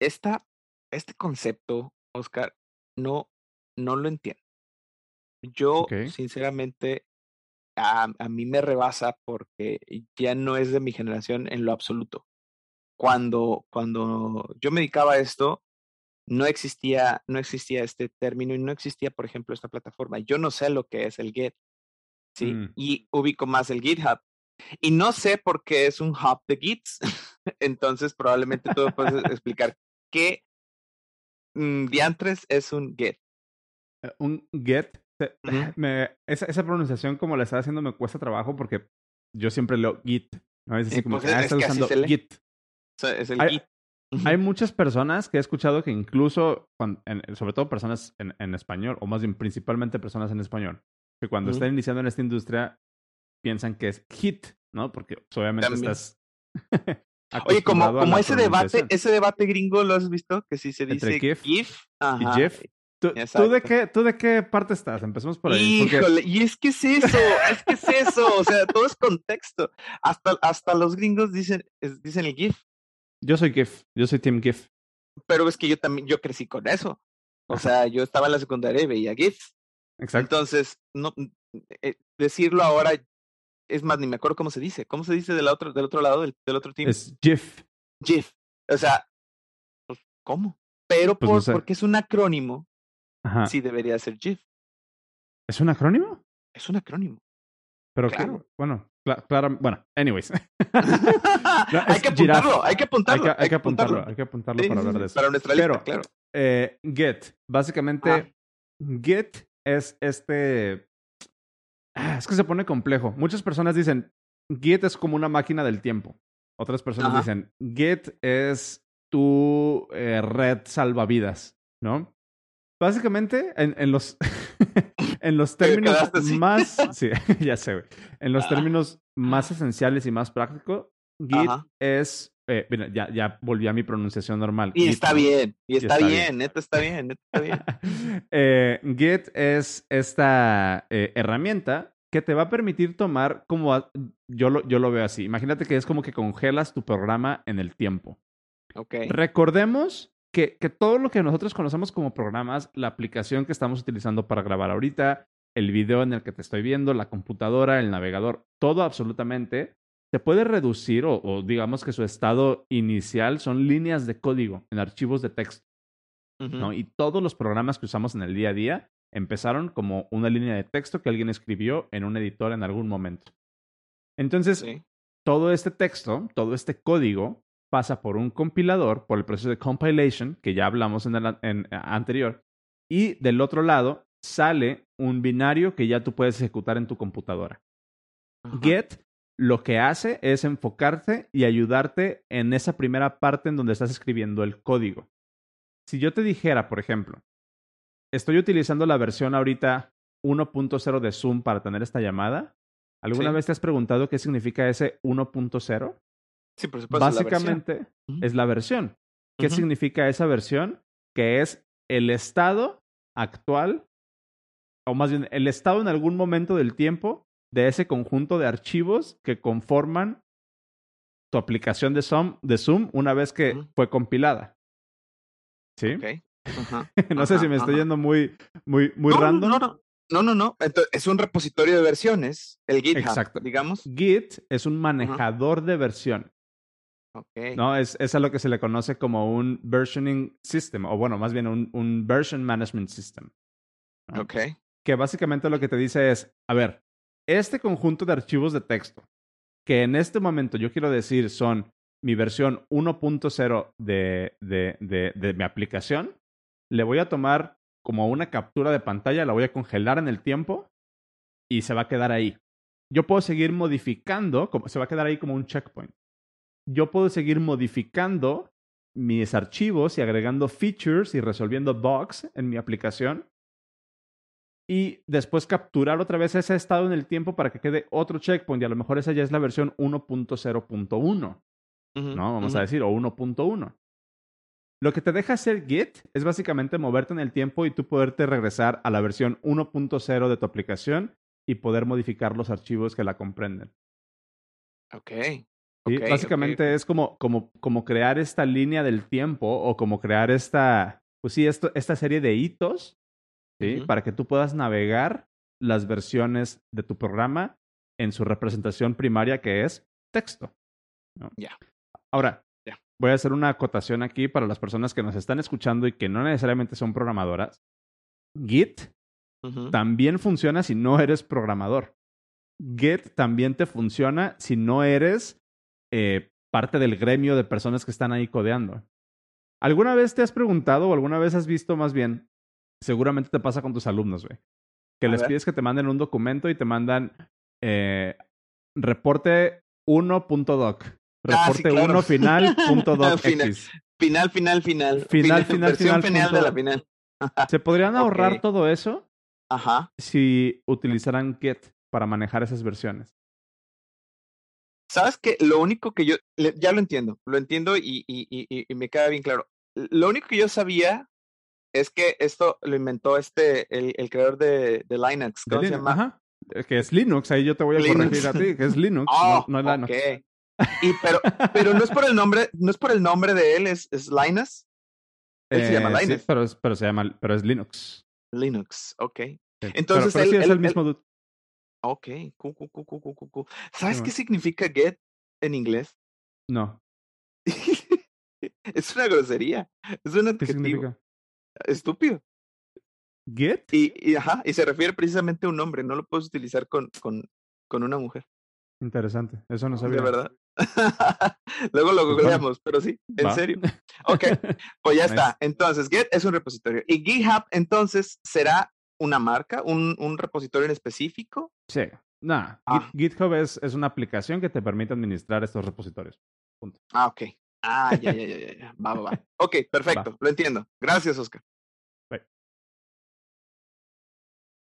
esta, este concepto, Oscar, no, no lo entiendo. Yo, sinceramente, a, a mí me rebasa porque ya no es de mi generación en lo absoluto. Cuando, cuando yo me dedicaba a esto, no existía, no existía este término y no existía, por ejemplo, esta plataforma. Yo no sé lo que es el Git, ¿sí? Mm, Y ubico más el GitHub. Y no sé por qué es un hub de Gits. Entonces, probablemente tú puedes explicar qué mm, diantres es un Git. eh, un get. me- esa, esa pronunciación, como la estaba haciendo, me cuesta trabajo porque yo siempre leo git. ¿no? Es así como pues, que, ah, es está que así usando git. O sea, es el Hay- Git. Hay muchas personas que he escuchado que incluso, en- sobre todo personas en, en español, o más bien principalmente personas en español, que cuando están iniciando en esta industria piensan que es hit, ¿no? Porque pues, obviamente También. estás. Oye, como, como ese debate, ese debate gringo, ¿lo has visto? Que si se dice GIF GIF. Y. Jeff. ¿Tú, tú de qué, ¿Tú de qué parte estás? Empecemos por ahí. porque- Híjole, y es que es eso, es que es eso, o sea, todo es contexto. Hasta, hasta los gringos dicen, es- dicen el GIF, Yo soy GIF, yo soy Team GIF. pero es que yo también, yo crecí con eso. O Ajá. sea, yo estaba en la secundaria y veía GIFs. Exacto. Entonces, no, eh, decirlo ahora, es más, ni me acuerdo cómo se dice. ¿Cómo se dice del otro, del otro lado, del, del otro team? Es GIF. GIF. O sea, pues, ¿cómo? Pero Pues no por, sé. porque es un acrónimo, Ajá. sí debería ser GIF. ¿Es un acrónimo? Es un acrónimo. Pero Claro. que, bueno, cla- claro, bueno, anyways. hay que apuntarlo, hay que hay, apuntarlo. hay que apuntarlo, hay que apuntarlo para hablar de eso. Para nuestra lista, Pero- claro. Eh, Git, básicamente, Ah. Git es este... Ah, es que se pone complejo. Muchas personas dicen, Git es como una máquina del tiempo. Otras personas Ajá. dicen, Git es tu eh, red salvavidas, ¿no? Básicamente, en, en los, en los términos más... Sí, ya sé, güey. En los Ah. términos más esenciales y más prácticos, Git Ajá. es... eh, mira, ya, ya volví a mi pronunciación normal. Y Git, está bien, y está, está bien, bien. neta está bien, neta está bien. Eh, Git es esta eh, herramienta que te va a permitir tomar como a- yo lo, yo lo veo así. Imagínate que es como que congelas tu programa en el tiempo. Ok. Recordemos que, que todo lo que nosotros conocemos como programas, la aplicación que estamos utilizando para grabar ahorita, el video en el que te estoy viendo, la computadora, el navegador, todo absolutamente, se puede reducir o, o digamos que su estado inicial son líneas de código en archivos de texto. ¿no? Y todos los programas que usamos en el día a día empezaron como una línea de texto que alguien escribió en un editor en algún momento. Entonces, Sí. todo este texto, todo este código pasa por un compilador, por el proceso de compilation, que ya hablamos en el en, eh, anterior, y del otro lado sale un binario que ya tú puedes ejecutar en tu computadora. Git lo que hace es enfocarte y ayudarte en esa primera parte en donde estás escribiendo el código. Si yo te dijera, por ejemplo, estoy utilizando la versión ahorita 1.0 de Zoom para tener esta llamada, ¿alguna Sí. vez te has preguntado qué significa ese 1.0? Sí, por supuesto. Básicamente es la versión. ¿Qué significa esa versión? Que es el estado actual, o más bien el estado en algún momento del tiempo de ese conjunto de archivos que conforman tu aplicación de Zoom, de Zoom una vez que fue compilada. ¿Sí? No sé si me estoy yendo muy, muy, muy no, no, random. No, no, no, no, no. Entonces, es un repositorio de versiones, el GitHub, Exacto. digamos. Git es un manejador de versión. Ok. ¿no? Es, es a lo que se le conoce como un versioning system, o bueno, más bien un, un version management system. ¿no? Ok. Que básicamente lo que te dice es, a ver, este conjunto de archivos de texto, que en este momento yo quiero decir son mi versión 1.0 de, de, de, mi aplicación, le voy a tomar como una captura de pantalla, la voy a congelar en el tiempo y se va a quedar ahí. Yo puedo seguir modificando, como, se va a quedar ahí como un checkpoint yo puedo seguir modificando mis archivos y agregando features y resolviendo bugs en mi aplicación. Y después capturar otra vez ese estado en el tiempo para que quede otro checkpoint. Y a lo mejor esa ya es la versión 1.0.1, Ujú, ¿no? Vamos a decir, o 1.1. Lo que te deja hacer Git es básicamente moverte en el tiempo y tú poderte regresar a la versión 1.0 de tu aplicación y poder modificar los archivos que la comprenden. Ok. ¿sí? Ok, ok, Básicamente es como, como, como crear esta línea del tiempo o como crear esta, pues sí, esto, esta serie de hitos, Para que tú puedas navegar las versiones de tu programa en su representación primaria que es texto. ¿no? Ya. Ahora, voy a hacer una acotación aquí para las personas que nos están escuchando y que no necesariamente son programadoras. Git también funciona si no eres programador. Git también te funciona si no eres eh, parte del gremio de personas que están ahí codeando. ¿Alguna vez te has preguntado o alguna vez has visto más bien? Seguramente te pasa con tus alumnos, güey. Que A les ver. pides que te manden un documento y te mandan eh, reporte 1.doc. Ah, sí, Reporte claro. 1 final punto doc Final. X. Final, final, final. Final, final, versión final, final de la punto- final. ¿Se podrían ahorrar todo eso Ajá. si utilizaran Git para manejar esas versiones? ¿Sabes qué? Lo único que yo, ya lo entiendo, lo entiendo y, y- y me queda bien claro. Lo único que yo sabía es que esto lo inventó este, el, el creador de, de Linux. De ¿Cómo se Linux, llama? Ajá. Que es Linux, ahí yo te voy a Linux. corregir a ti, que es Linux, Oh, no, no es Linux. ok. Y pero, pero no es por el nombre, no es por el nombre de él, es, es Linus. Él se llama Eh, sí, Linus. pero, es- pero se llama, pero es Linux. Linux, ok. Sí. Entonces, pero, pero sí él- es él- el mismo dude. Ok, cu, cu. ¿Sabes Sí, qué significa get en inglés? No, es una grosería, es un ¿qué adjetivo significa? Estúpido. Git. Y, y, ajá, y se refiere precisamente a un hombre, no lo puedes utilizar con, con, con una mujer, Interesante, eso no sabía. de verdad. Luego lo Pues googleamos, pero sí, en Va. serio. Ok, pues ya está. Entonces, Git es un repositorio. ¿Y GitHub entonces será una marca, un, un repositorio en específico? Sí. Git- Ah. GitHub es, es una aplicación que te permite administrar estos repositorios. Ah, ok. Ah, ya, ya, ya, ya. Va, va, va. Ok, perfecto, lo entiendo. Gracias, Oscar.